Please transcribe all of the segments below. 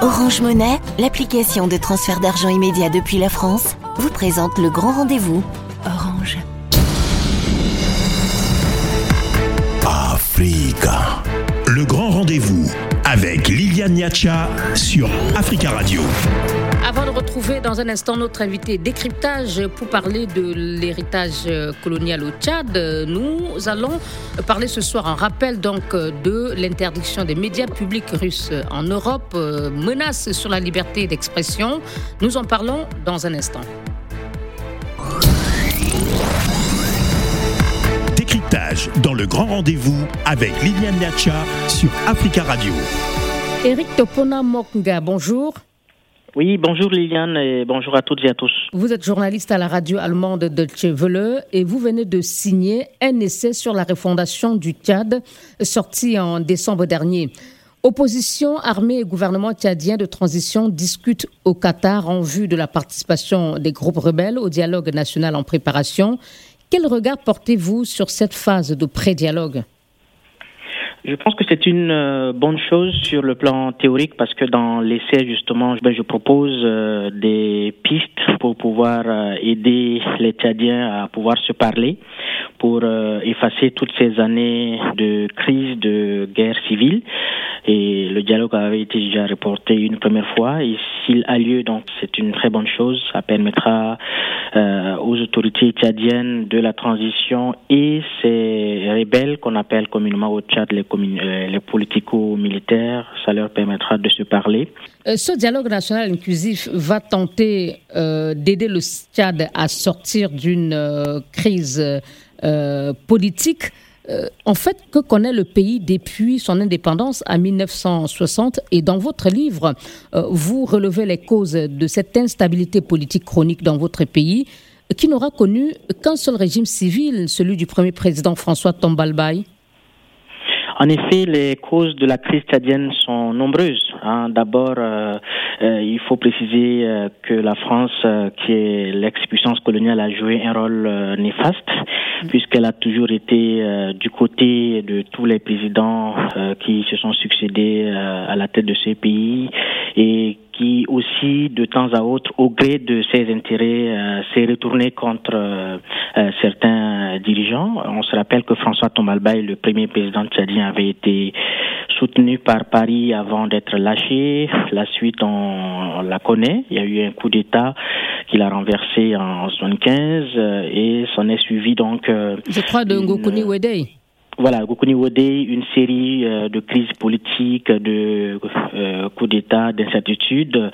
Orange Monnaie, l'application de transfert d'argent immédiat depuis la France, vous présente le grand rendez-vous. Orange. Africa. Le grand rendez-vous avec Liliane Niacha sur Africa Radio. Avant de retrouver dans un instant notre invité décryptage pour parler de l'héritage colonial au Tchad, nous allons parler ce soir en rappel donc de l'interdiction des médias publics russes en Europe, menace sur la liberté d'expression. Nous en parlons dans un instant. Dans le grand rendez-vous avec Liliane Niacha sur Africa Radio. Eric Topona Mokunga, bonjour. Oui, bonjour Liliane et bonjour à toutes et à tous. Vous êtes journaliste à la radio allemande Deutsche Welle et vous venez de signer un essai sur la refondation du Tchad sorti en décembre dernier. Opposition, armée et gouvernement tchadien de transition discutent au Qatar en vue de la participation des groupes rebelles au dialogue national en préparation. Quel regard portez-vous sur cette phase de pré-dialogue? Je pense que c'est une euh, bonne chose sur le plan théorique parce que dans l'essai justement, ben, je propose euh, des pistes pour pouvoir euh, aider les Tchadiens à pouvoir se parler, pour effacer toutes ces années de crise, de guerre civile. Et le dialogue avait été déjà reporté une première fois. Et s'il a lieu, donc c'est une très bonne chose. Ça permettra aux autorités tchadiennes de la transition et ces rebelles qu'on appelle communément au Tchad les les politico-militaires, ça leur permettra de se parler. Euh, ce dialogue national inclusif va tenter euh, d'aider le Tchad à sortir d'une crise politique. en fait, que connaît le pays depuis son indépendance en 1960 Et dans votre livre, vous relevez les causes de cette instabilité politique chronique dans votre pays, qui n'aura connu qu'un seul régime civil, celui du premier président François Tombalbaye. En effet, les causes de la crise tchadienne sont nombreuses. Hein. D'abord, euh, euh, il faut préciser euh, que la France, qui est l'ex-puissance coloniale, a joué un rôle néfaste, puisqu'elle a toujours été du côté de tous les présidents qui se sont succédés à la tête de ces pays et qui aussi, de temps à autre, au gré de ses intérêts, euh, s'est retourné contre euh, euh, certains dirigeants. On se rappelle que François Tomalbaye, le premier président tchadien, avait été soutenu par Paris avant d'être lâché. La suite, on, la connaît. Il y a eu un coup d'État qu'il a renversé en 75 et s'en est suivi donc. Je crois de Ngokuni Wedei voilà, Gokuni Wode, une série euh, de crises politiques, de euh, coups d'État, d'incertitudes.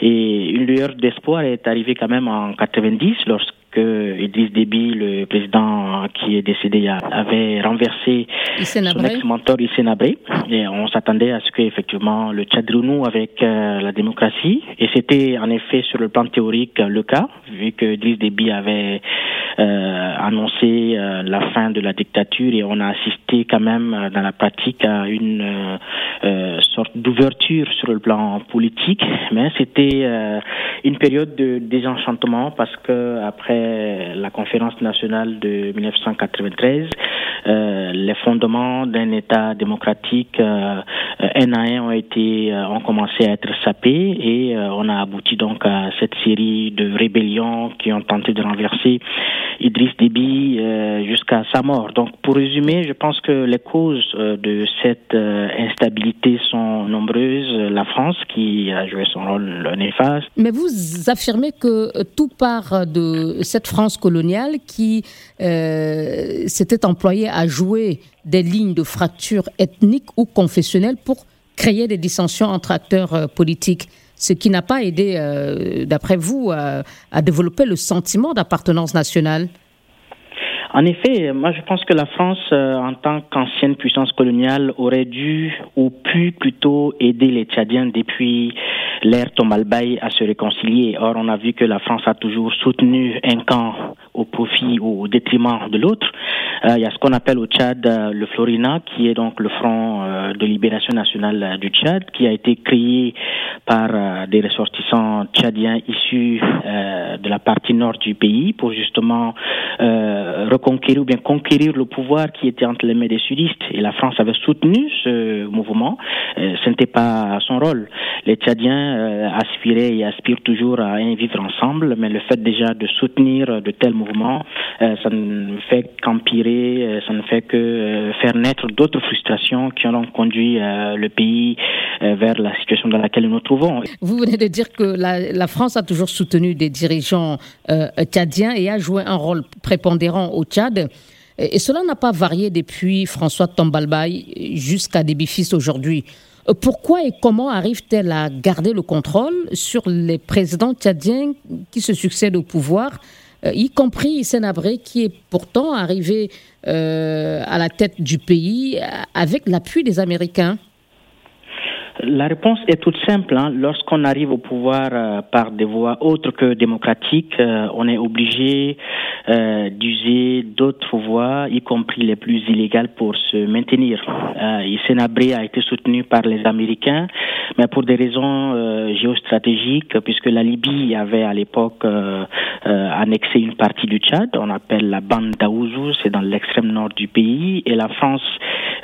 Et une lueur d'espoir est arrivée quand même en 90 lorsque Idriss Déby, le président qui est décédé, avait renversé son ex-mentor Nabré. Et on s'attendait à ce qu'effectivement le Tchad renoue avec euh, la démocratie. Et c'était en effet sur le plan théorique le cas, vu que Idriss Déby avait euh, annoncé euh, la fin de la dictature et on a assisté quand même dans la pratique à une sorte d'ouverture sur le plan politique, mais c'était une période de désenchantement parce que après la conférence nationale de 1993, les fondements d'un État démocratique un à un ont été ont commencé à être sapés et on a abouti donc à cette série de rébellions qui ont tenté de renverser Idriss Déby euh, jusqu'à sa mort. Donc, pour résumer, je pense que les causes euh, de cette euh, instabilité sont nombreuses. La France, qui a joué son rôle néfaste. Mais vous affirmez que tout part de cette France coloniale qui s'était employée à jouer des lignes de fracture ethnique ou confessionnelle pour créer des dissensions entre acteurs politiques. Ce qui n'a pas aidé, euh, d'après vous, à, développer le sentiment d'appartenance nationale en effet, moi je pense que la France, euh, en tant qu'ancienne puissance coloniale, aurait dû ou pu plutôt aider les Tchadiens depuis l'ère Tomalbaye à se réconcilier. Or, on a vu que la France a toujours soutenu un camp au profit ou au détriment de l'autre. Euh, il y a ce qu'on appelle au Tchad euh, le Florina, qui est donc le Front euh, de libération nationale du Tchad, qui a été créé par des ressortissants tchadiens issus de la partie nord du pays pour justement reconquérir ou bien conquérir le pouvoir qui était entre les mains des sudistes. Et la France avait soutenu ce mouvement. ce n'était pas son rôle. les Tchadiens aspiraient et aspirent toujours à vivre ensemble, mais le fait déjà de soutenir de tels mouvements, ça ne fait qu'empirer, ça ne fait que faire naître d'autres frustrations qui ont conduit le pays vers la situation dans laquelle nous nous trouvons. Vous venez de dire que la, la France a toujours soutenu des dirigeants tchadiens et a joué un rôle prépondérant au Tchad. Et cela n'a pas varié depuis François Tombalbaye jusqu'à Débifis aujourd'hui. Pourquoi et comment arrive-t-elle à garder le contrôle sur les présidents tchadiens qui se succèdent au pouvoir, euh, y compris Hissène Abré, qui est pourtant arrivé euh, à la tête du pays avec l'appui des Américains? La réponse est toute simple. Hein. Lorsqu'on arrive au pouvoir euh, par des voies autres que démocratiques, euh, on est obligé euh, d'user d'autres voies, y compris les plus illégales, pour se maintenir. Euh, a été soutenu par les Américains, mais pour des raisons géostratégiques, puisque la Libye avait à l'époque annexé une partie du Tchad, on appelle la bande d'Aouzou, c'est dans l'extrême nord du pays, et la France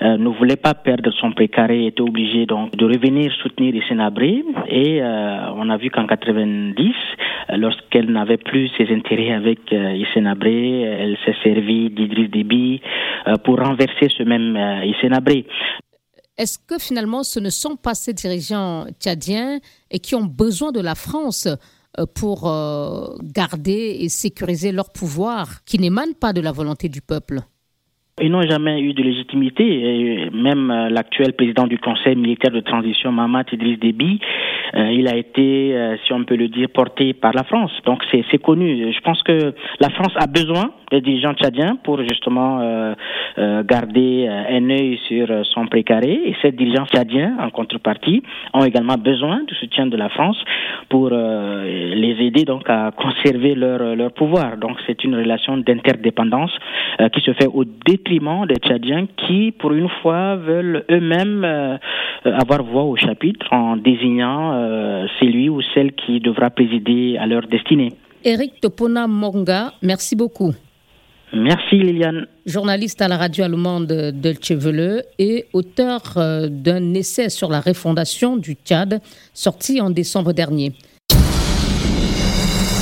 ne voulait pas perdre son précaré, était obligée donc de revenir venir soutenir Hissène Abré et euh, on a vu qu'en 90, lorsqu'elle n'avait plus ses intérêts avec euh, Abré, elle s'est servie d'Idriss Déby euh, pour renverser ce même euh, Abré. Est-ce que finalement ce ne sont pas ces dirigeants tchadiens et qui ont besoin de la France euh, pour garder et sécuriser leur pouvoir qui n'émane pas de la volonté du peuple? Ils n'ont jamais eu de légitimité. Et même euh, l'actuel président du Conseil militaire de transition, Mamad Idriss Déby, euh, il a été, euh, si on peut le dire, porté par la France. Donc c'est connu. Je pense que la France a besoin des dirigeants tchadiens pour justement garder un œil sur son précaré. Et ces dirigeants tchadiens, en contrepartie, ont également besoin du soutien de la France pour les aider donc à conserver leur, leur pouvoir. Donc c'est une relation d'interdépendance qui se fait au détriment des Tchadiens qui, pour une fois, veulent eux-mêmes euh, avoir voix au chapitre en désignant euh, celui ou celle qui devra présider à leur destinée. Eric Topona Monga, merci beaucoup. Merci Liliane. Journaliste à la radio allemande de Chevele et auteur euh, d'un essai sur la refondation du Tchad sorti en décembre dernier.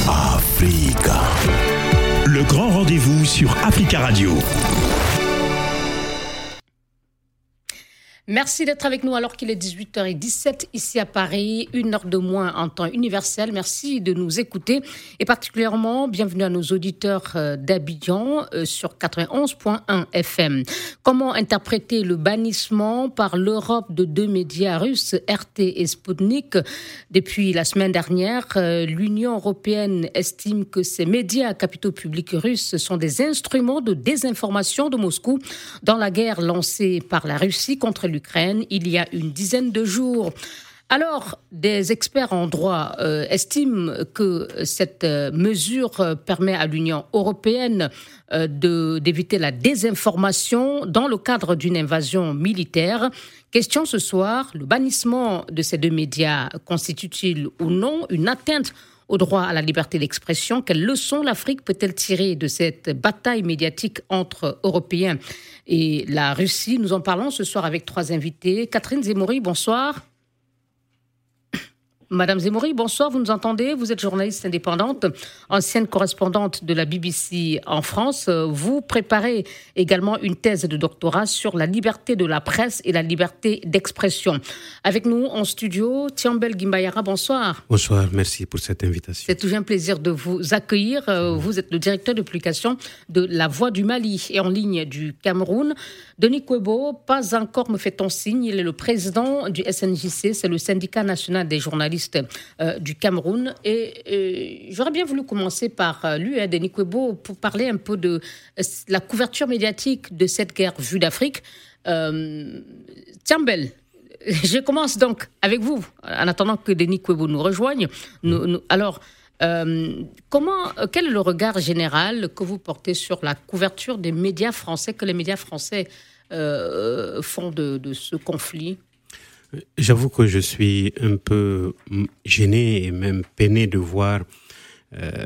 Africa. Le grand rendez-vous sur Africa Radio. Merci d'être avec nous alors qu'il est 18h17 ici à Paris, une heure de moins en temps universel. Merci de nous écouter et particulièrement bienvenue à nos auditeurs euh, d'Abidjan euh, sur 91.1 FM. Comment interpréter le bannissement par l'Europe de deux médias russes, RT et Sputnik? Depuis la semaine dernière, euh, l'Union européenne estime que ces médias à capitaux publics russes sont des instruments de désinformation de Moscou dans la guerre lancée par la Russie contre l'Ukraine il y a une dizaine de jours. Alors, des experts en droit euh, estiment que cette euh, mesure euh, permet à l'Union européenne d'éviter la désinformation dans le cadre d'une invasion militaire. Question ce soir, le bannissement de ces deux médias constitue-t-il ou non une atteinte au droit à la liberté d'expression. Quelle leçon l'Afrique peut-elle tirer de cette bataille médiatique entre Européens et la Russie? Nous en parlons ce soir avec trois invités. Catherine Zemmouri, bonsoir. Madame Zemmouri, bonsoir, vous nous entendez? Vous êtes journaliste indépendante, ancienne correspondante de la BBC en France. Vous préparez également une thèse de doctorat sur la liberté de la presse et la liberté d'expression. Avec nous en studio, Tiambel Gimbayara, bonsoir. Bonsoir, merci pour cette invitation. C'est toujours un plaisir de vous accueillir. Vous êtes le directeur de publication de La Voix du Mali et en ligne du Cameroun. Denis Kwebo, pas encore me fait-on signe, il est le président du SNJC, c'est le syndicat national des journalistes euh, du Cameroun. Et j'aurais bien voulu commencer par euh, lui, hein, Denis Kwebo, pour parler un peu de euh, la couverture médiatique de cette guerre vue d'Afrique. Tiambel, je commence donc avec vous, en attendant que Denis Kwebo nous rejoigne. alors, comment, quel est le regard général que vous portez sur la couverture des médias français, que les médias français font de ce conflit? J'avoue que je suis un peu gêné et même peiné de voir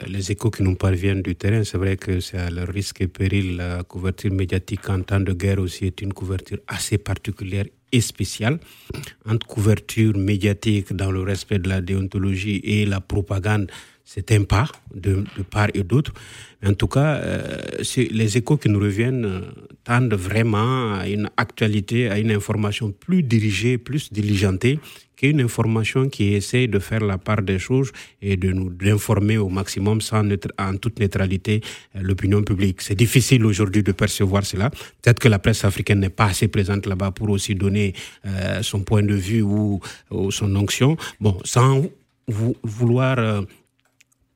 les échos qui nous parviennent du terrain, c'est vrai que c'est à leur risque et péril. La couverture médiatique en temps de guerre aussi est une couverture assez particulière et spéciale. Entre couverture médiatique dans le respect de la déontologie et la propagande, c'est un pas de, part et d'autre. En tout cas, euh, les échos qui nous reviennent euh, tendent vraiment à une actualité, à une information plus dirigée, plus diligentée, qu'une information qui essaie de faire la part des choses et de nous informer au maximum sans en toute neutralité euh, l'opinion publique. C'est difficile aujourd'hui de percevoir cela. Peut-être que la presse africaine n'est pas assez présente là-bas pour aussi donner son point de vue ou, son onction. Bon, sans vouloir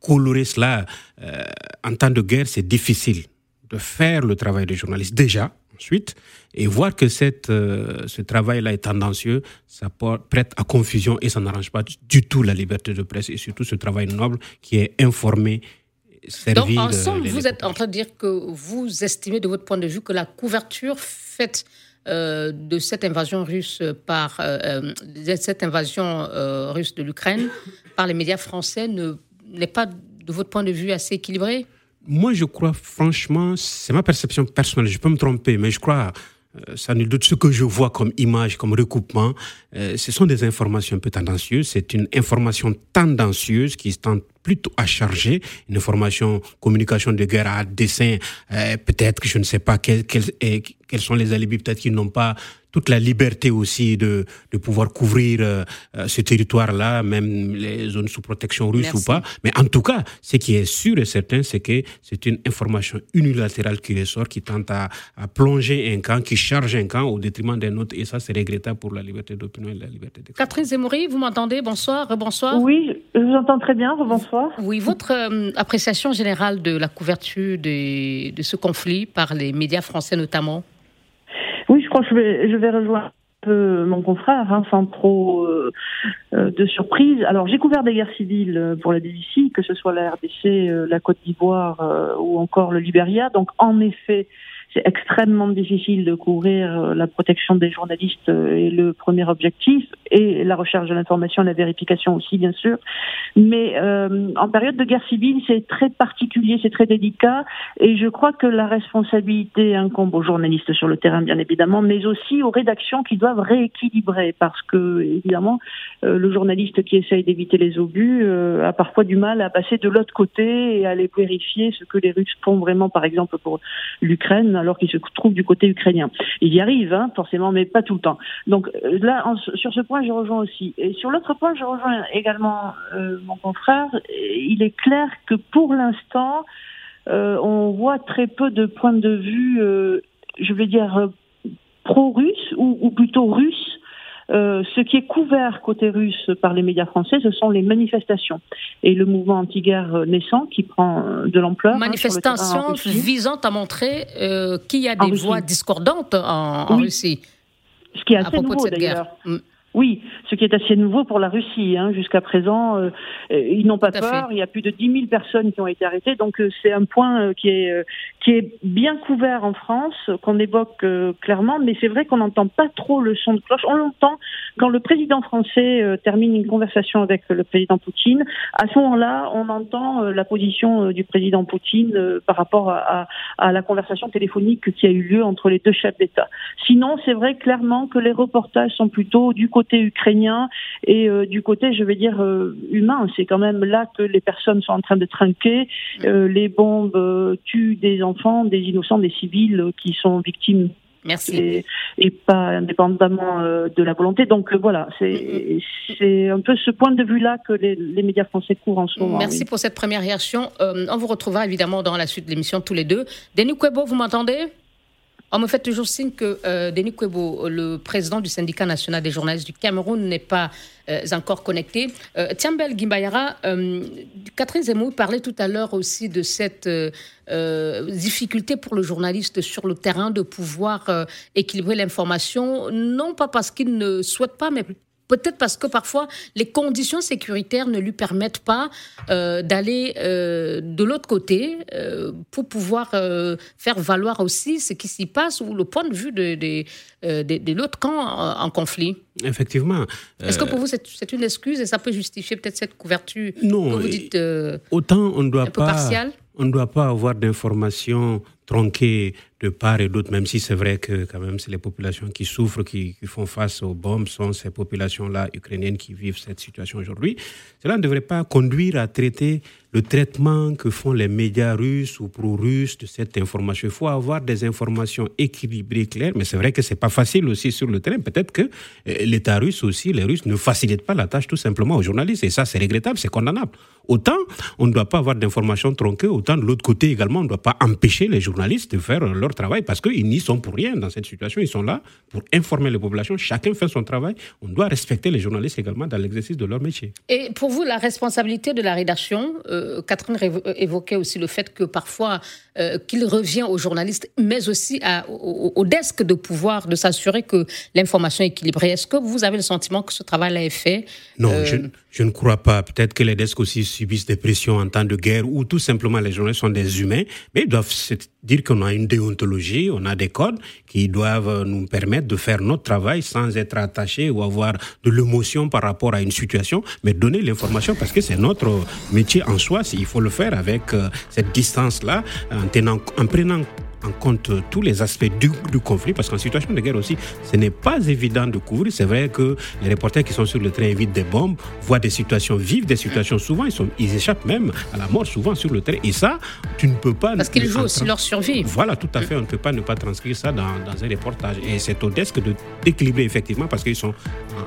colorer cela euh, en temps de guerre, c'est difficile de faire le travail des journalistes déjà, ensuite, et voir que cette, euh, ce travail-là est tendancieux, ça prête à confusion et ça n'arrange pas du tout la liberté de presse et surtout ce travail noble qui est informé. Donc, en somme, vous êtes en train de dire que vous estimez de votre point de vue que la couverture faite euh, de cette invasion russe par cette invasion russe de l'Ukraine par les médias français ne n'est pas, de votre point de vue, assez équilibré? Moi, je crois, franchement, c'est ma perception personnelle, je peux me tromper, mais je crois, euh, ça ne doute ce que je vois comme image, comme recoupement, euh, ce sont des informations un peu tendancieuses. C'est une information tendancieuse qui tente plutôt à charger, une information communication de guerre à dessein, euh, peut-être que je ne sais pas quels, quels sont les alibis, peut-être qu'ils n'ont pas toute la liberté aussi de, de pouvoir couvrir euh, euh, ce territoire-là, même les zones sous protection russe ou pas. Mais en tout cas, ce qui est sûr et certain, c'est que c'est une information unilatérale qui ressort, qui tente à, à, plonger un camp, qui charge un camp au détriment d'un autre. Et ça, c'est regrettable pour la liberté d'opinion et la liberté d'expression. Catherine Zemmouri, vous m'entendez? Bonsoir, bonsoir. Oui, je vous entends très bien, bonsoir. Oui, votre euh, appréciation générale de la couverture de, de ce conflit par les médias français notamment? Oui, je crois que je vais, je vais rejoindre un peu mon confrère, hein, sans trop euh, euh, de surprise. Alors, j'ai couvert des guerres civiles pour la BBC, que ce soit la RDC, la Côte d'Ivoire ou encore le Libéria. Donc, en effet, c'est extrêmement difficile de couvrir euh, la protection des journalistes euh, et le premier objectif, et la recherche de l'information, la vérification aussi, bien sûr. Mais euh, en période de guerre civile, c'est très particulier, c'est très délicat, et je crois que la responsabilité incombe aux journalistes sur le terrain, bien évidemment, mais aussi aux rédactions qui doivent rééquilibrer, parce que, évidemment, le journaliste qui essaye d'éviter les obus a parfois du mal à passer de l'autre côté et à aller vérifier ce que les Russes font vraiment, par exemple, pour l'Ukraine alors qu'il se trouve du côté ukrainien. Il y arrive, hein, forcément, mais pas tout le temps. Donc euh, là, sur ce point, je rejoins aussi. Et sur l'autre point, je rejoins également euh, mon confrère. Il est clair que pour l'instant, euh, on voit très peu de points de vue, je vais dire, pro-russes ou, ou plutôt russes euh, ce qui est couvert côté russe par les médias français, ce sont les manifestations et le mouvement anti-guerre naissant qui prend euh, de l'ampleur. Hein, manifestations visant à montrer euh, qu'il y a des voix discordantes en, Russie. Ce qui est assez nouveau d'ailleurs. Oui, ce qui est assez nouveau pour la Russie. Hein. Jusqu'à présent, euh, euh, ils n'ont pas peur. Il y a plus de 10 000 personnes qui ont été arrêtées. Donc euh, c'est un point qui est qui est bien couvert en France, qu'on évoque clairement. Mais c'est vrai qu'on n'entend pas trop le son de cloche. On l'entend quand le président français termine une conversation avec le président Poutine. À ce moment-là, on entend la position du président Poutine par rapport à, à, la conversation téléphonique qui a eu lieu entre les deux chefs d'État. Sinon, c'est vrai clairement que les reportages sont plutôt du côté ukrainien et euh, du côté, je vais dire, euh, humain. C'est quand même là que les personnes sont en train de trinquer. Euh, les bombes tuent des enfants, des innocents, des civils qui sont victimes Merci. Et, pas indépendamment de la volonté. Donc voilà, c'est un peu ce point de vue-là que les, médias français couvrent en ce moment. Merci pour cette première réaction. on vous retrouvera évidemment dans la suite de l'émission tous les deux. Denis Kwebo, vous m'entendez? On me fait toujours signe que euh, Denis Kwebo, le président du syndicat national des journalistes du Cameroun, n'est pas euh, encore connecté. Euh, Tiambel Gimbayara, euh, Catherine Zemmour parlait tout à l'heure aussi de cette difficulté pour le journaliste sur le terrain de pouvoir équilibrer l'information, non pas parce qu'il ne souhaite pas, mais peut-être parce que parfois les conditions sécuritaires ne lui permettent pas euh, d'aller euh, de l'autre côté euh, pour pouvoir faire valoir aussi ce qui s'y passe ou le point de vue de, de, l'autre camp en, conflit. Effectivement. Est-ce que pour vous c'est une excuse et ça peut justifier peut-être cette couverture non, que vous dites autant on doit un peu pas, On ne doit pas avoir d'informations tronquées de part et d'autre, même si c'est vrai que quand même c'est les populations qui souffrent, qui, font face aux bombes, sont ces populations-là ukrainiennes qui vivent cette situation aujourd'hui. Cela ne devrait pas conduire à traiter le traitement que font les médias russes ou pro-russes de cette information. Il faut avoir des informations équilibrées, claires, mais c'est vrai que c'est pas facile aussi sur le terrain. Peut-être que euh, l'État russe aussi, les Russes ne facilitent pas la tâche tout simplement aux journalistes, et ça c'est regrettable, c'est condamnable. Autant on ne doit pas avoir d'informations tronquées, autant de l'autre côté également, on ne doit pas empêcher les journalistes de faire leur travail parce qu'ils n'y sont pour rien dans cette situation. Ils sont là pour informer les populations. Chacun fait son travail. On doit respecter les journalistes également dans l'exercice de leur métier. Et pour vous, la responsabilité de la rédaction, euh, Catherine euh, évoquait aussi le fait que parfois, euh, qu'il revient aux journalistes, mais aussi au, desk de pouvoir de s'assurer que l'information est équilibrée. Est-ce que vous avez le sentiment que ce travail-là est fait? Non, je, je, ne crois pas. Peut-être que les desks aussi subissent des pressions en temps de guerre ou tout simplement les journalistes sont des humains, mais ils doivent se dire qu'on a une déontologie, on a des codes qui doivent nous permettre de faire notre travail sans être attachés ou avoir de l'émotion par rapport à une situation, mais donner l'information parce que c'est notre métier en soi. Il faut le faire avec euh, cette distance-là, en, en prenant en compte tous les aspects du, conflit, parce qu'en situation de guerre aussi, ce n'est pas évident de couvrir. C'est vrai que les reporters qui sont sur le train évitent des bombes, voient des situations vives, des situations souvent, ils, sont, ils échappent même à la mort souvent sur le train. Et ça, tu ne peux pas... Parce qu'ils jouent aussi leur survie. Voilà, tout à fait. On ne peut pas ne pas transcrire ça dans, dans un reportage. Et c'est au desk d'équilibrer effectivement, parce qu'ils sont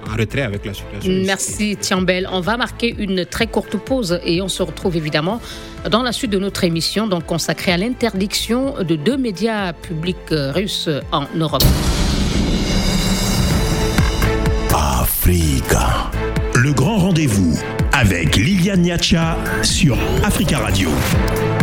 en, retrait avec la situation. Merci Tiambel. On va marquer une très courte pause et on se retrouve évidemment dans la suite de notre émission, donc consacrée à l'interdiction de deux médias publics russes en Europe. Africa. Le grand rendez-vous avec Liliane Niacha sur Africa Radio.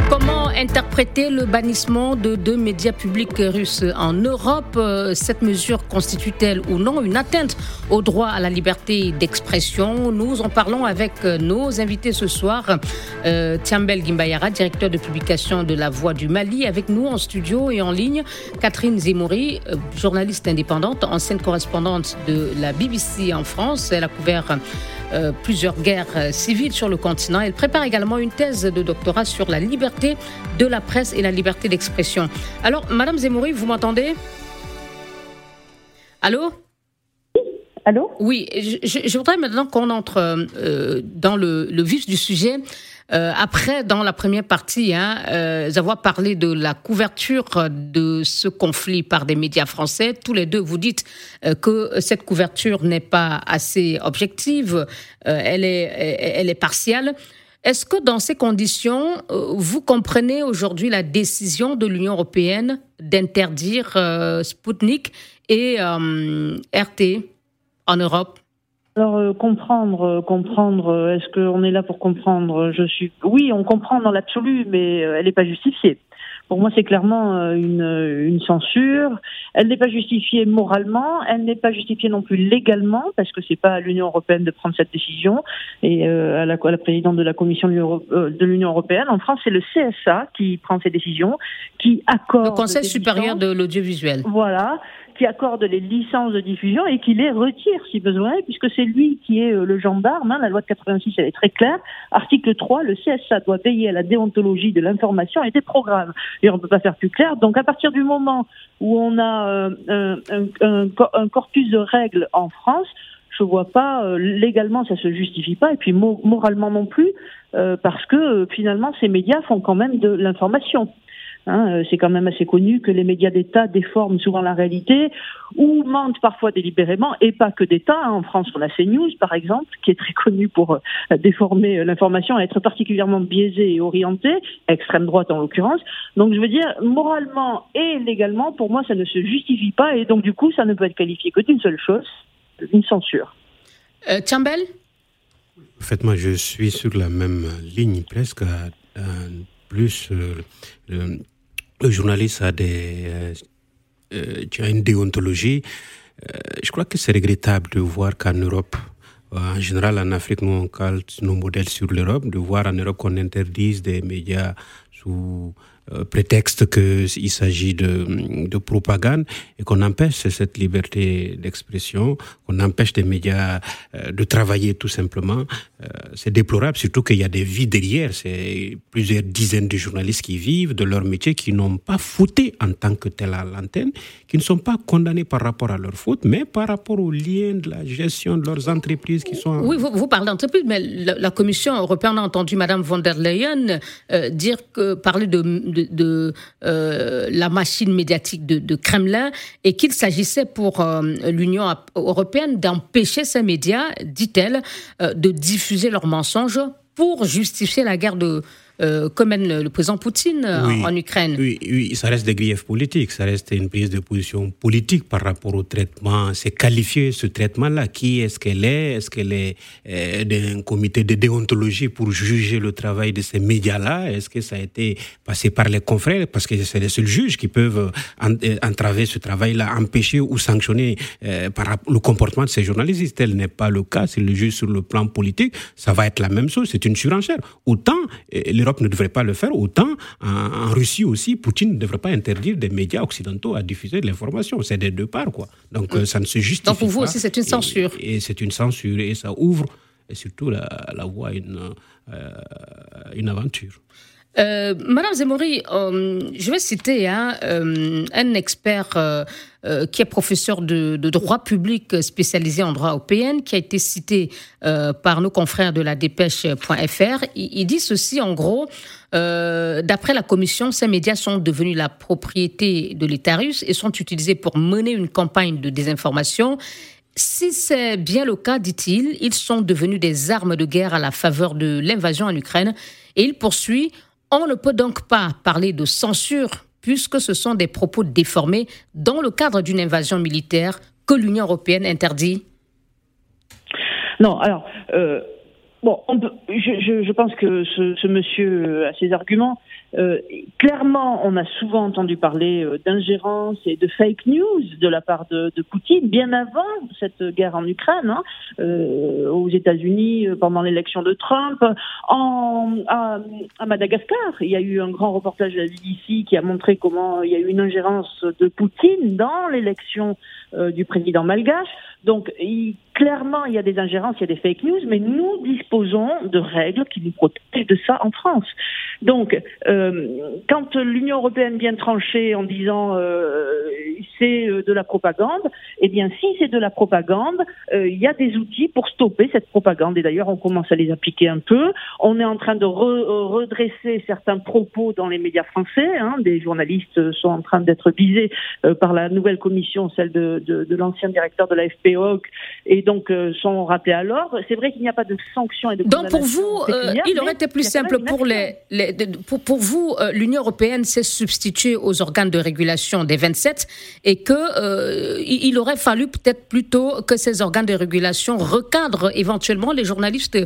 Comment interpréter le bannissement de deux médias publics russes en Europe Cette mesure constitue-t-elle ou non une atteinte au droit à la liberté d'expression? Nous en parlons avec nos invités ce soir. Euh, Tiambel Gimbayara, directeur de publication de La Voix du Mali, avec nous en studio et en ligne. Catherine Zemouri, euh, journaliste indépendante, ancienne correspondante de la BBC en France. Elle a couvert euh, plusieurs guerres euh, civiles sur le continent. Elle prépare également une thèse de doctorat sur la liberté de la presse et la liberté d'expression. Alors, Madame Zemouri, vous m'entendez? Allô? Allô? Oui, je, voudrais maintenant qu'on entre euh, dans le, vif du sujet. Euh, après, dans la première partie, hein, euh, avoir parlé de la couverture de ce conflit par des médias français. Tous les deux, vous dites euh, que cette couverture n'est pas assez objective, elle, est, elle est partielle. Est-ce que dans ces conditions, vous comprenez aujourd'hui la décision de l'Union européenne d'interdire Sputnik et RT en Europe? Alors euh, comprendre, euh, comprendre, euh, est-ce qu'on est là pour comprendre Je suis, oui, on comprend dans l'absolu, mais elle n'est pas justifiée. Pour moi, c'est clairement une, une, censure. Elle n'est pas justifiée moralement, elle n'est pas justifiée non plus légalement, parce que c'est pas à l'Union européenne de prendre cette décision et à, la, à la présidente de la Commission de l'Union européenne. En France, c'est le CSA qui prend ces décisions, qui accorde. Le Conseil supérieur de l'audiovisuel. Voilà, qui accorde les licences de diffusion et qui les retire si besoin, puisque c'est lui qui est euh, le gendarme. Hein. la loi de 86, elle est très claire. Article 3, le CSA doit veiller à la déontologie de l'information et des programmes. Et on ne peut pas faire plus clair. Donc à partir du moment où on a euh, un, corpus de règles en France, je vois pas euh, légalement ça se justifie pas et puis moralement non plus parce que finalement ces médias font quand même de l'information. Hein, euh, c'est quand même assez connu que les médias d'État déforment souvent la réalité ou mentent parfois délibérément, et pas que d'État. Hein. En France, on a CNews, par exemple, qui est très connu pour euh, déformer euh, l'information, être particulièrement biaisé et orienté, extrême droite en l'occurrence. Donc je veux dire, moralement et légalement, pour moi, ça ne se justifie pas, et donc du coup, ça ne peut être qualifié que d'une seule chose, une censure. Euh, Tiambel En fait, moi, je suis sur la même ligne presque. Plus le journaliste a des, euh, euh, tu une déontologie. Euh, je crois que c'est regrettable de voir qu'en Europe, en général, en Afrique, nous, on nos modèles sur l'Europe, de voir en Europe qu'on interdise des médias sous euh, prétexte qu'il s'agit de, de, propagande et qu'on empêche cette liberté d'expression, qu'on empêche des médias euh, de travailler tout simplement. Euh, c'est déplorable, surtout qu'il y a des vies derrière. C'est plusieurs dizaines de journalistes qui vivent de leur métier, qui n'ont pas fauté en tant que tel à l'antenne, qui ne sont pas condamnés par rapport à leur faute, mais par rapport aux liens de la gestion de leurs entreprises qui sont... Oui, vous, parlez d'entreprise, mais la, Commission européenne a entendu Mme von der Leyen dire que, parler de, euh, la machine médiatique de, Kremlin et qu'il s'agissait pour euh, l'Union européenne d'empêcher ces médias, dit-elle, euh, de diffuser leurs mensonges pour justifier la guerre de, euh, comme mène le, président Poutine euh, en, Ukraine. Oui, oui, ça reste des griefs politiques, ça reste une prise de position politique par rapport au traitement. C'est qualifié ce traitement-là. Qui est-ce qu'elle est? Est-ce qu'elle est, euh, d'un comité de déontologie pour juger le travail de ces médias-là? Est-ce que ça a été passé par les confrères? Parce que c'est les seuls juges qui peuvent entraver ce travail-là, empêcher ou sanctionner par le comportement de ces journalistes. Tel n'est pas le cas, si le juge sur le plan politique, ça va être la même chose. C'est une surenchère. Autant les ne devrait pas le faire, autant en, Russie aussi, Poutine ne devrait pas interdire des médias occidentaux à diffuser de l'information. C'est des deux parts, quoi. Donc euh, ça ne se justifie pas. Donc pour vous aussi, c'est une censure. Et, c'est une censure, et ça ouvre et surtout la, voie à une, euh, une aventure. Euh, Madame Zemmouri, je vais citer hein, un expert euh, qui est professeur de, droit public spécialisé en droit européen, qui a été cité euh, par nos confrères de la dépêche.fr. Il, dit ceci en gros. Euh, d'après la Commission, ces médias sont devenus la propriété de l'État russe et sont utilisés pour mener une campagne de désinformation. Si c'est bien le cas, dit-il, ils sont devenus des armes de guerre à la faveur de l'invasion en Ukraine. Et il poursuit, on ne peut donc pas parler de censure puisque ce sont des propos déformés dans le cadre d'une invasion militaire que l'Union européenne interdit Non, alors, euh, bon, je, pense que ce, monsieur a ses arguments. Euh, clairement, on a souvent entendu parler euh, d'ingérence et de fake news de la part de, Poutine, bien avant cette guerre en Ukraine, hein, euh, aux États-Unis, pendant l'élection de Trump, en, à, Madagascar. Il y a eu un grand reportage de la BBC qui a montré comment il y a eu une ingérence de Poutine dans l'élection du président malgache. Donc, clairement, il y a des ingérences, il y a des fake news, mais nous disposons de règles qui nous protègent de ça en France. Donc, euh, quand l'Union européenne vient trancher en disant euh, c'est euh, de la propagande, eh bien, si c'est de la propagande, il y a des outils pour stopper cette propagande. Et d'ailleurs, on commence à les appliquer un peu. On est en train de redresser certains propos dans les médias français. Hein. Des journalistes sont en train d'être visés par la nouvelle commission, celle de, de, l'ancien directeur de la FPO, et donc sont rappelés à l'ordre. C'est vrai qu'il n'y a pas de sanctions et de Donc pour vous, il aurait été plus simple pour les, les pour, pour, vous, euh, l'Union européenne s'est substituée aux organes de régulation des 27 et que euh, il aurait fallu peut-être plutôt que ces organes de régulation recadrent éventuellement les journalistes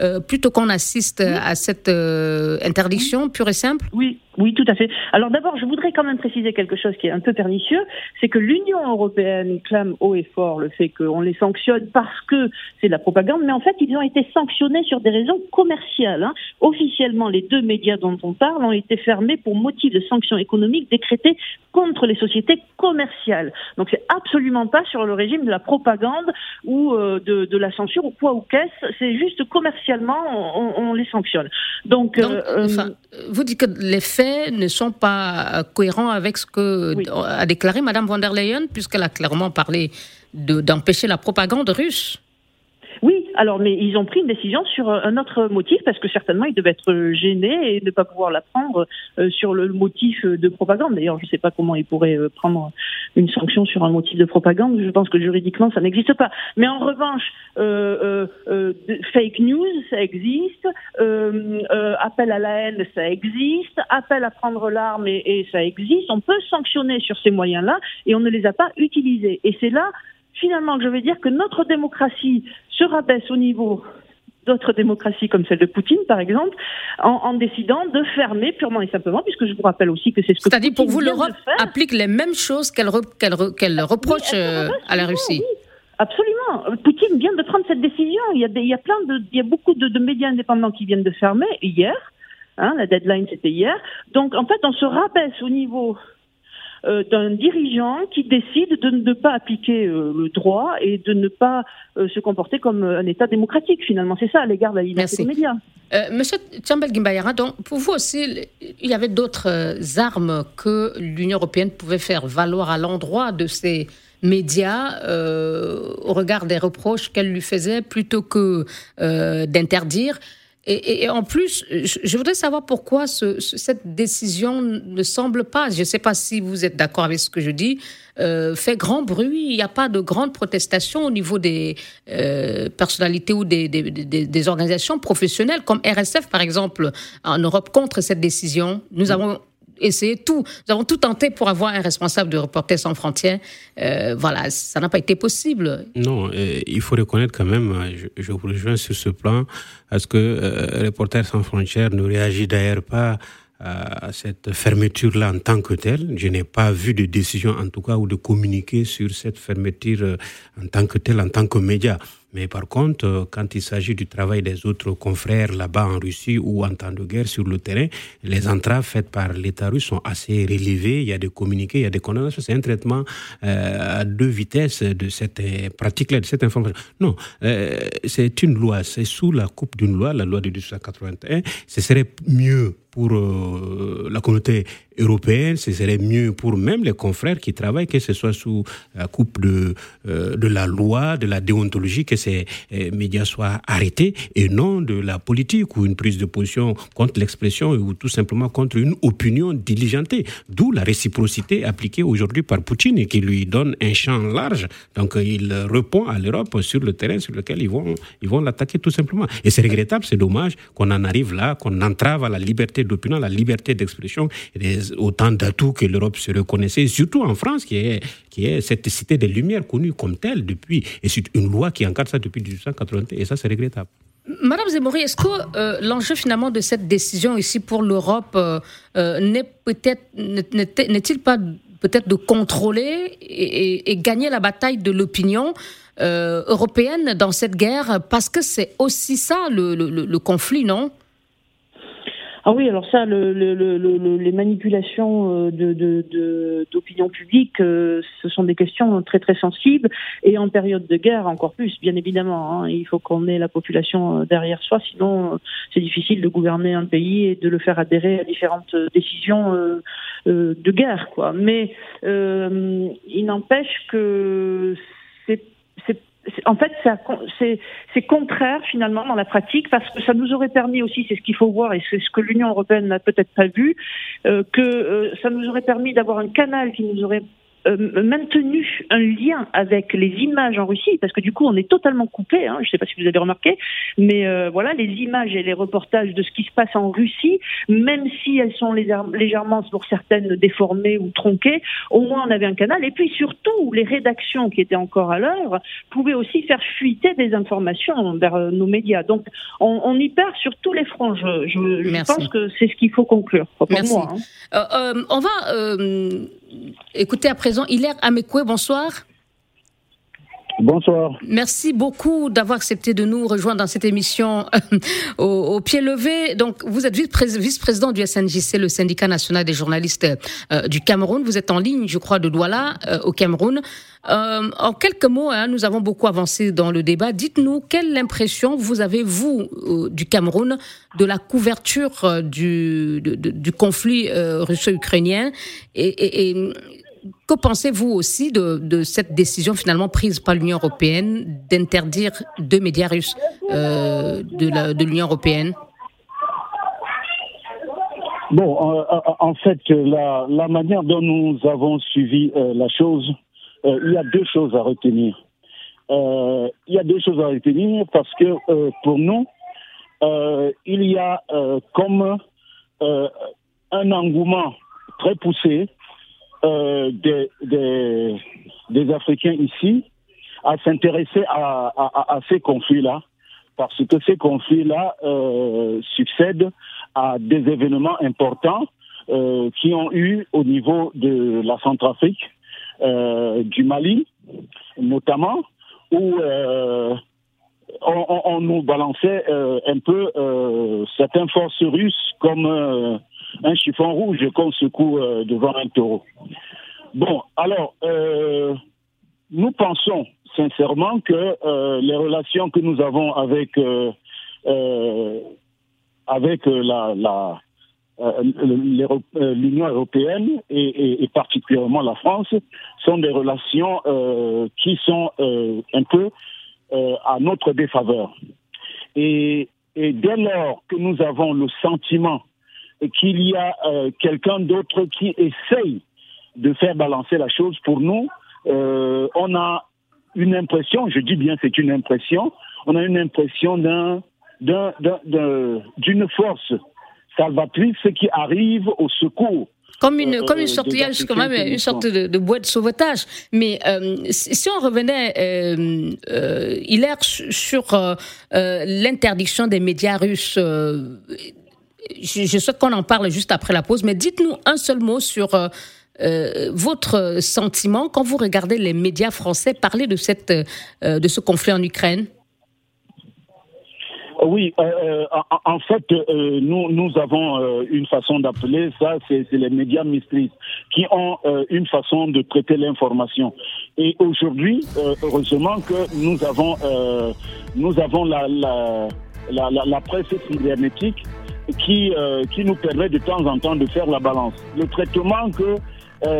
euh, plutôt qu'on assiste à cette interdiction pure et simple? Oui, oui, tout à fait. Alors d'abord, je voudrais quand même préciser quelque chose qui est un peu pernicieux, c'est que l'Union européenne clame haut et fort le fait qu'on les sanctionne parce que c'est de la propagande, mais en fait, ils ont été sanctionnés sur des raisons commerciales. Hein. Officiellement, les deux médias dont on parle ont été fermés pour motif de sanctions économiques décrétées contre les sociétés commerciales. Donc c'est absolument pas sur le régime de la propagande ou euh, de, de, la censure ou quoi ou qu'est-ce, c'est juste commercialement on, on, les sanctionne. Donc, euh, euh, vous dites que les faits ne sont pas cohérents avec ce que a déclaré Mme von der Leyen, puisqu'elle a clairement parlé d'empêcher la propagande russe. Oui, alors mais ils ont pris une décision sur euh, un autre motif parce que certainement ils devaient être gênés et ne pas pouvoir la prendre euh, sur le motif de propagande. D'ailleurs, je ne sais pas comment ils pourraient euh, prendre une sanction sur un motif de propagande. Je pense que juridiquement ça n'existe pas. Mais en revanche, fake news ça existe, appel à la haine ça existe, appel à prendre l'arme et, et ça existe. On peut sanctionner sur ces moyens-là et on ne les a pas utilisés. Et c'est là finalement je veux dire que notre démocratie se rabaisse au niveau d'autres démocraties comme celle de Poutine, par exemple, en, décidant de fermer purement et simplement, puisque je vous rappelle aussi que c'est ce que C'est-à-dire pour vous, l'Europe applique les mêmes choses qu'elle reproche euh, à la Russie. Absolument. Poutine vient de prendre cette décision. Il y a, il y a plein de, il y a beaucoup de, médias indépendants qui viennent de fermer hier. Hein, la deadline c'était hier. Donc en fait, on se rabaisse au niveau euh, d'un dirigeant qui décide de ne pas appliquer euh, le droit et de ne pas euh, se comporter comme un État démocratique. Finalement, c'est ça à l'égard de la liberté des médias. Monsieur Tchambel Gimbayara, donc pour vous aussi, il y avait d'autres armes que l'Union européenne pouvait faire valoir à l'endroit de ces médias au regard des reproches qu'elle lui faisait plutôt que d'interdire. Et, en plus, je, voudrais savoir pourquoi cette décision ne semble pas, je ne sais pas si vous êtes d'accord avec ce que je dis, euh, fait grand bruit. Il n'y a pas de grande protestation au niveau des euh, personnalités ou des, des, organisations professionnelles, comme RSF par exemple en Europe, contre cette décision. Nous avons essayé tout. Nous avons tout tenté pour avoir un responsable de Reporters sans frontières. Euh, voilà, ça n'a pas été possible. Non, euh, il faut reconnaître quand même, euh, je, vous rejoins sur ce plan, parce que Reporters sans frontières ne réagit d'ailleurs pas à cette fermeture-là en tant que telle. Je n'ai pas vu de décision, en tout cas, ou de communiquer sur cette fermeture en tant que telle, en tant que média. Mais par contre, euh, quand il s'agit du travail des autres confrères là-bas en Russie ou en temps de guerre sur le terrain, les entraves faites par l'État russe sont assez relevées. Il y a des communiqués, il y a des condamnations. C'est un traitement euh, à deux vitesses de cette euh, pratique-là, de cette information. Non, c'est une loi. C'est sous la coupe d'une loi, la loi de 1881. Ce serait mieux pour la communauté européenne, ce serait mieux pour même les confrères qui travaillent, que ce soit sous la coupe de, de la loi, de la déontologie, que ces euh, médias soient arrêtés et non de la politique ou une prise de position contre l'expression ou tout simplement contre une opinion diligentée. D'où la réciprocité appliquée aujourd'hui par Poutine et qui lui donne un champ large. Donc euh, il répond à l'Europe sur le terrain sur lequel ils vont ils vont l'attaquer tout simplement. Et c'est regrettable, c'est dommage qu'on en arrive là, qu'on entrave à la liberté d'opinion, la liberté d'expression, et autant d'atouts que l'Europe se reconnaissait, surtout en France qui est qui est cette cité des Lumières connue comme telle depuis, et c'est une loi qui encadre ça depuis 1880, et ça c'est regrettable. Madame Zemmouri, est-ce que euh, l'enjeu finalement de cette décision ici pour l'Europe euh, euh, n'est-il pas peut-être de contrôler et, gagner la bataille de l'opinion européenne dans cette guerre? Parce que c'est aussi ça le conflit, non? Ah oui, alors ça, le, le, le, les manipulations euh, de, d'opinion publique, euh, ce sont des questions très très sensibles et en période de guerre encore plus, bien évidemment. Hein, il faut qu'on ait la population euh, derrière soi, sinon c'est difficile de gouverner un pays et de le faire adhérer à différentes décisions de guerre, quoi. Mais il n'empêche que c'est en fait, c'est contraire finalement dans la pratique parce que ça nous aurait permis aussi, c'est ce qu'il faut voir et c'est ce que l'Union européenne n'a peut-être pas vu, euh, que euh, ça nous aurait permis d'avoir un canal qui nous aurait euh, maintenu un lien avec les images en Russie, parce que du coup on est totalement coupé, hein, je ne sais pas si vous avez remarqué, mais euh, voilà, les images et les reportages de ce qui se passe en Russie, même si elles sont légèrement pour certaines déformées ou tronquées, au moins on avait un canal, et puis surtout les rédactions qui étaient encore à l'heure pouvaient aussi faire fuiter des informations vers euh, nos médias. Donc on, y perd sur tous les fronts, je, je, pense que c'est ce qu'il faut conclure, pour moi. Hein. on va écoutez à présent Hilaire Amekwe, bonsoir. Bonsoir. Merci beaucoup d'avoir accepté de nous rejoindre dans cette émission au, pied levé. Donc, vous êtes vice-président du SNJC, le syndicat national des journalistes euh, du Cameroun. Vous êtes en ligne, je crois, de Douala euh, au Cameroun. Euh, en quelques mots, hein, nous avons beaucoup avancé dans le débat. Dites-nous quelle impression vous avez, vous, du Cameroun, de la couverture du, du conflit russo-ukrainien et, et que pensez-vous aussi de, cette décision finalement prise par l'Union européenne d'interdire deux médias russes euh, de l'Union européenne? Bon, euh, en fait, la, manière dont nous avons suivi euh, la chose, il y a deux choses à retenir. il y a deux choses à retenir parce que pour nous, il y a comme un engouement très poussé euh, des, des, des, Africains ici à s'intéresser à, à, à, ces conflits-là, parce que ces conflits-là euh, succèdent à des événements importants euh, qui ont eu au niveau de la Centrafrique, euh, du Mali notamment, où on, nous balançait un peu certaines forces russes comme un chiffon rouge qu'on secoue devant un taureau. Bon, alors, nous pensons sincèrement que les relations que nous avons avec avec la, la euh, euh, l'Union européenne et, particulièrement la France sont des relations euh, qui sont un peu à notre défaveur. Et, et, dès lors que nous avons le sentiment qu'il y a quelqu'un d'autre qui essaye de faire balancer la chose pour nous, on a une impression, je dis bien c'est une impression, on a une impression d'un d'une force salvatrice qui arrive au secours. Comme une, euh, comme une sorte, il y a quand même une sorte de, de boîte de sauvetage. Mais euh, si on revenait, euh, euh Hilaire, sur l'interdiction des médias russes, je, je souhaite qu'on en parle juste après la pause, mais dites-nous un seul mot sur votre sentiment quand vous regardez les médias français parler de, cette, de ce conflit en Ukraine. Oui, euh, euh en, fait, euh, nous, nous avons euh, une façon d'appeler ça, c'est les médias mysteries, qui ont une façon de traiter l'information. Et aujourd'hui, heureusement que nous avons, nous avons la, la, la, la, presse cybernétique qui, qui nous permet de temps en temps de faire la balance. Le traitement que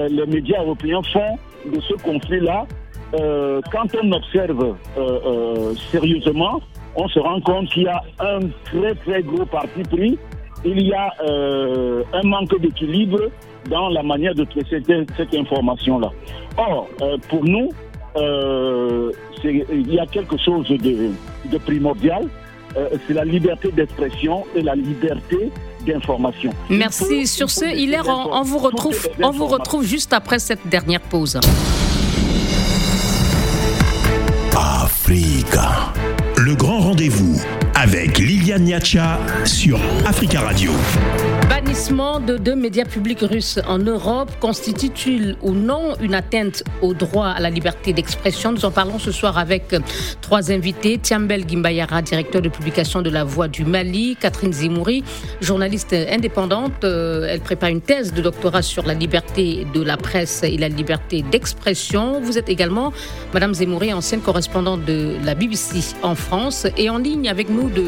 les médias européens font de ce conflit-là, quand on observe sérieusement, on se rend compte qu'il y a un très très gros parti pris. Il y a euh, un manque d'équilibre dans la manière de traiter cette, information-là. Or, euh, pour nous, euh, il y a quelque chose de, primordial, c'est la liberté d'expression et la liberté d'information. Merci. Sur ce, Hilaire, on, on, vous retrouve, on vous retrouve juste après cette dernière pause. Africa le grand rendez-vous avec Liliane Niacha sur Africa Radio. Bannissement de deux médias publics russes en Europe constitue-t-il ou non une atteinte au droit à la liberté d'expression? Nous en parlons ce soir avec trois invités. Tiambel Gimbayara, directeur de publication de La Voix du Mali. Catherine Zimouri, journaliste indépendante. Euh, elle prépare une thèse de doctorat sur la liberté de la presse et la liberté d'expression. Vous êtes également, Madame Zimouri, ancienne correspondante de la BBC en France et en ligne avec nous de,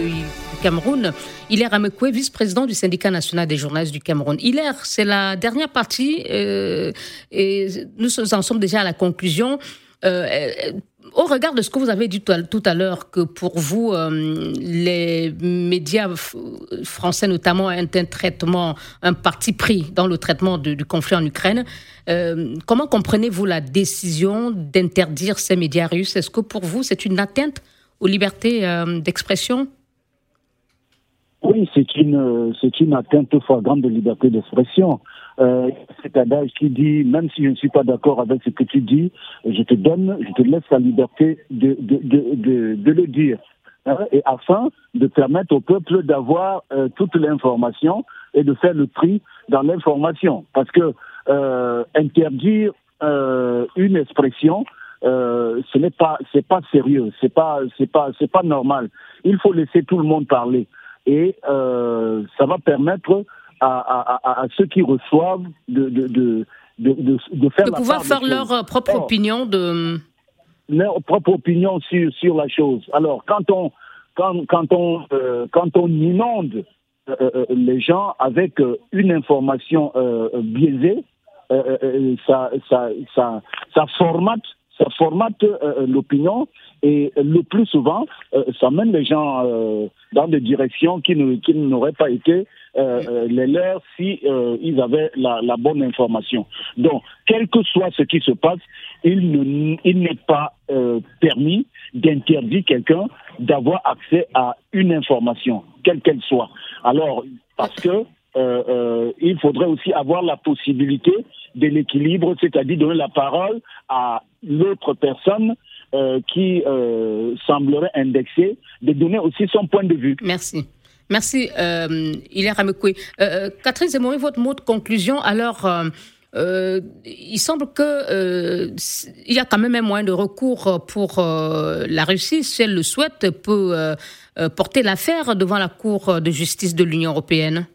Cameroun, Hilaire Amekwe, vice-président du syndicat national des journalistes du Cameroun. Hilaire, c'est la dernière partie euh, et nous en sommes déjà à la conclusion. Euh, euh, au regard de ce que vous avez dit tout à, l'heure, que pour vous, les médias français notamment ont un traitement, un parti pris dans le traitement du conflit en Ukraine, comment comprenez-vous la décision d'interdire ces médias russes? Est-ce que pour vous, c'est une atteinte aux libertés d'expression? Oui, c'est une, c'est une atteinte flagrante de liberté d'expression. Euh, c'est un adage qui dit, même si je ne suis pas d'accord avec ce que tu dis, je te donne, je te laisse la liberté de, de, de, de, le dire. Hein, et afin de permettre au peuple d'avoir euh, toute l'information et de faire le tri dans l'information. Parce que euh, interdire euh, une expression, euh, ce n'est pas c'est pas sérieux, c'est pas c'est pas c'est pas normal. Il faut laisser tout le monde parler et euh, ça va permettre à, à, à, ceux qui reçoivent de de de de, de, faire de pouvoir faire leur propre opinion de leur propre opinion sur sur la chose. Alors quand on quand quand on euh, quand on inonde euh, les gens avec une information biaisée, ça, ça, ça, ça formate ça formate euh, l'opinion et le plus souvent, euh, ça mène les gens euh, dans des directions qui, ne, qui n'auraient pas été les leurs si ils avaient la, la, bonne information. Donc, quel que soit ce qui se passe, il, ne, il n'est pas permis d'interdire quelqu'un d'avoir accès à une information, quelle qu'elle soit. Alors, parce que il faudrait aussi avoir la possibilité de l'équilibre, c'est-à-dire donner la parole à l'autre personne euh, qui euh, semblerait indexer, de donner aussi son point de vue. Merci. Merci, euh, Hilaire Amekwe. Euh, Catherine Zemmouri, votre mot de conclusion. Alors, il semble que il y a quand même un moyen de recours pour la Russie, si elle le souhaite, peut porter l'affaire devant la Cour de justice de l'Union européenne.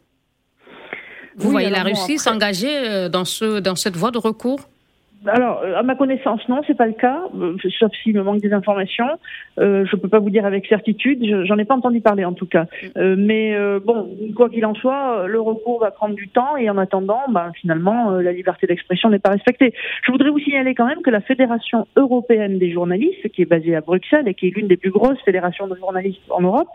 Vous voyez la Russie s'engager dans, ce, dans cette voie de recours? Alors, à ma connaissance, non, c'est pas le cas, euh, sauf s'il me manque des informations. Euh, je peux pas vous dire avec certitude. J'en ai pas entendu parler en tout cas. Euh, mais euh, bon, quoi qu'il en soit, le recours va prendre du temps et en attendant, ben, finalement, la liberté d'expression n'est pas respectée. Je voudrais vous signaler quand même que la Fédération européenne des journalistes, qui est basée à Bruxelles et qui est l'une des plus grosses fédérations de journalistes en Europe,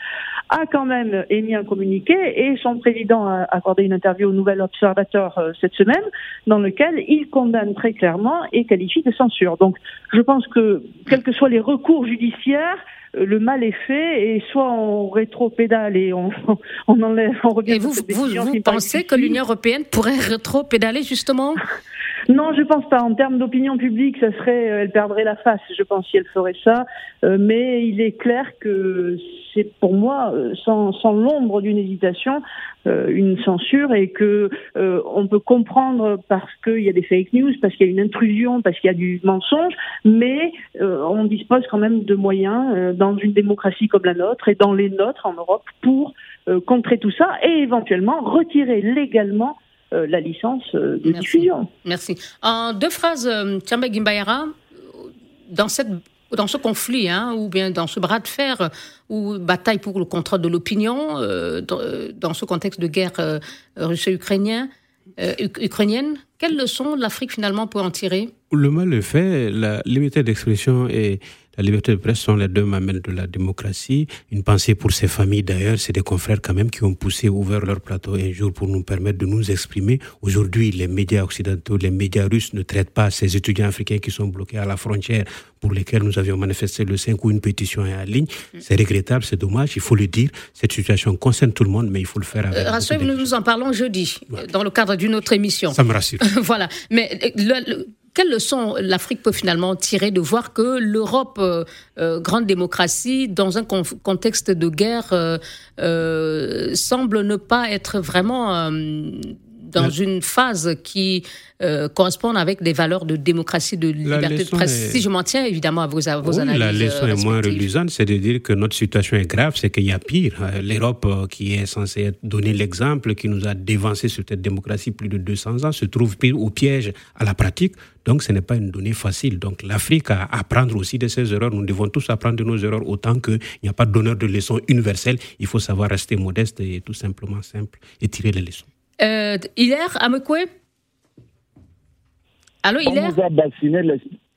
a quand même émis un communiqué et son président a accordé une interview au Nouvel Observateur cette semaine, dans lequel il condamne très clairement et qualifie de censure. Donc je pense que, quels que soient les recours judiciaires, euh, le mal est fait et soit on rétro-pédale et on, on enlève, on revient. Et vous, vous, vous pensez que l'Union européenne pourrait rétro-pédaler justement? Non, je pense pas. En termes d'opinion publique, ça serait, euh, elle perdrait la face, je pense, si elle ferait ça. Euh, mais il est clair que c'est pour moi, euh, sans, sans l'ombre d'une hésitation, une censure et que on peut comprendre parce qu'il y a des fake news, parce qu'il y a une intrusion, parce qu'il y a du mensonge, mais on dispose quand même de moyens dans une démocratie comme la nôtre et dans les nôtres en Europe pour contrer tout ça et éventuellement retirer légalement euh, la licence euh, de diffusion. Merci. En deux phrases, euh, Tchamba Gimbayara, dans, cette, dans ce conflit, hein, ou bien dans ce bras de fer, ou bataille pour le contrôle de l'opinion, dans, ce contexte de guerre russo-ukrainienne, ukrainienne, quelles leçons l'Afrique finalement peut en tirer? Le mal est fait, la liberté d'expression est la liberté de presse sont les deux mamelles de la démocratie. Une pensée pour ces familles d'ailleurs, c'est des confrères quand même qui ont poussé, ouvert leur plateau un jour pour nous permettre de nous exprimer. Aujourd'hui, les médias occidentaux, les médias russes ne traitent pas ces étudiants africains qui sont bloqués à la frontière pour lesquels nous avions manifesté le 5 ou une pétition est en ligne. C'est regrettable, c'est dommage, il faut le dire. Cette situation concerne tout le monde, mais il faut le faire avec. Euh, nous nous en parlons jeudi, dans le cadre d'une autre émission. Ça me rassure. voilà. Mais le, quelle leçon l'Afrique peut finalement tirer de voir que l'Europe, euh, euh, grande démocratie, dans un contexte de guerre, euh, semble ne pas être vraiment dans une phase qui euh, correspond avec des valeurs de démocratie, de liberté de presse. Si je m'en tiens évidemment à vos, à vos analyses. La leçon est moins reluisante, c'est de dire que notre situation est grave, c'est qu'il y a pire. L'Europe, qui est censée donner l'exemple, qui nous a dévancé sur cette démocratie plus de 200 ans, se trouve pire au piège à la pratique. Donc, ce n'est pas une donnée facile. Donc, l'Afrique a à apprendre aussi de ses erreurs. Nous devons tous apprendre de nos erreurs autant qu'il n'y a pas de donneur de leçons universelles. Il faut savoir rester modeste et tout simplement simple et tirer les leçons. Euh, Hilaire Amekwe Allô, Hilaire?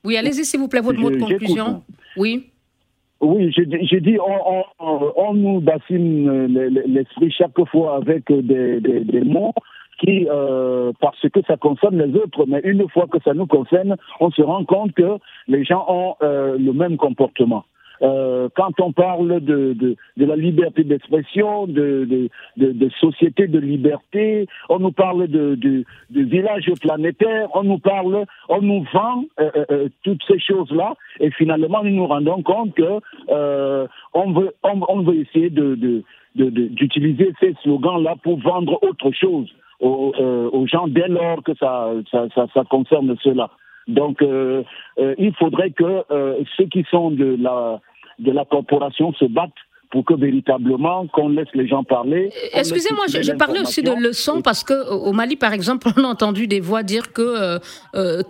Oui, allez-y, s'il vous plaît, votre mot de conclusion. Oui. Oui, j'ai dit, on, on, nous bassine l'esprit chaque fois avec des, des, mots qui, euh, parce que ça concerne les autres, mais une fois que ça nous concerne, on se rend compte que les gens ont euh, le même comportement. Euh, quand on parle de, de, de la liberté d'expression, de, de, de, société de liberté, on nous parle de, de, de village planétaire, on nous parle, on nous vend euh, euh, euh toutes ces choses-là, et finalement nous nous rendons compte que euh, on veut, on, veut essayer de, de, d'utiliser ces slogans-là pour vendre autre chose aux, aux gens dès lors que ça, ça, ça, ça concerne cela. Donc, euh, euh, il faudrait que euh, ceux qui sont de la de la corporation se battent pour que véritablement qu'on laisse les gens parler. Excusez-moi, je, parlais aussi de leçons parce que au Mali, par exemple, on a entendu des voix dire que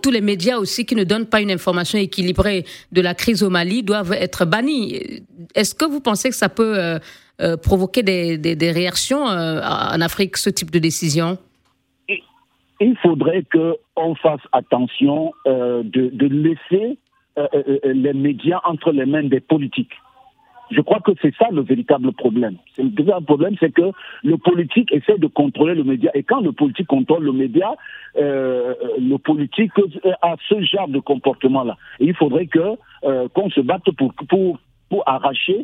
tous les médias aussi qui ne donnent pas une information équilibrée de la crise au Mali doivent être bannis. Est-ce que vous pensez que ça peut provoquer des, des, des réactions en Afrique, ce type de décision? Il faudrait qu'on fasse attention euh, de, de, laisser euh, euh, euh, les médias entre les mains des politiques. Je crois que c'est ça le véritable problème. Le véritable problème, c'est que le politique essaie de contrôler le média. Et quand le politique contrôle le média, euh, le politique a ce genre de comportement-là. Il faudrait que qu'on se batte pour, pour, pour arracher euh,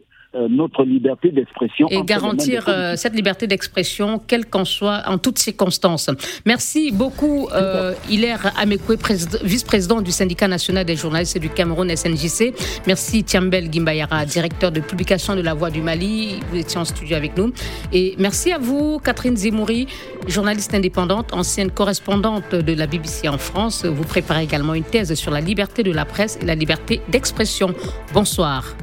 notre liberté d'expression. Et garantir euh, cette liberté d'expression, quelle qu'en soit, en toutes circonstances. Merci beaucoup, euh, Hilaire Amekwe, vice-président du syndicat national des journalistes du Cameroun, SNJC. Merci, Tiambel Gimbayara, directeur de publication de La Voix du Mali. Vous étiez en studio avec nous. Et merci à vous, Catherine Zimouri, journaliste indépendante, ancienne correspondante de la BBC en France. Vous préparez également une thèse sur la liberté de la presse et la liberté d'expression. Bonsoir.